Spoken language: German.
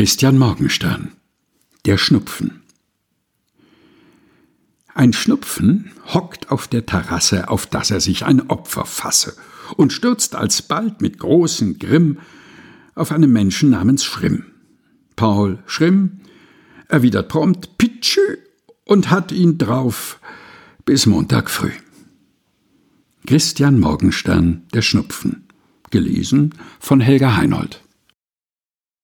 Christian Morgenstern. Der Schnupfen. Ein Schnupfen hockt auf der Terrasse, auf das er sich ein Opfer fasse, und stürzt alsbald mit großem Grimm auf einen Menschen namens Schrimm. Paul Schrimm erwidert prompt Pitschü und hat ihn drauf bis Montag früh. Christian Morgenstern Der Schnupfen. Gelesen von Helga Heinold.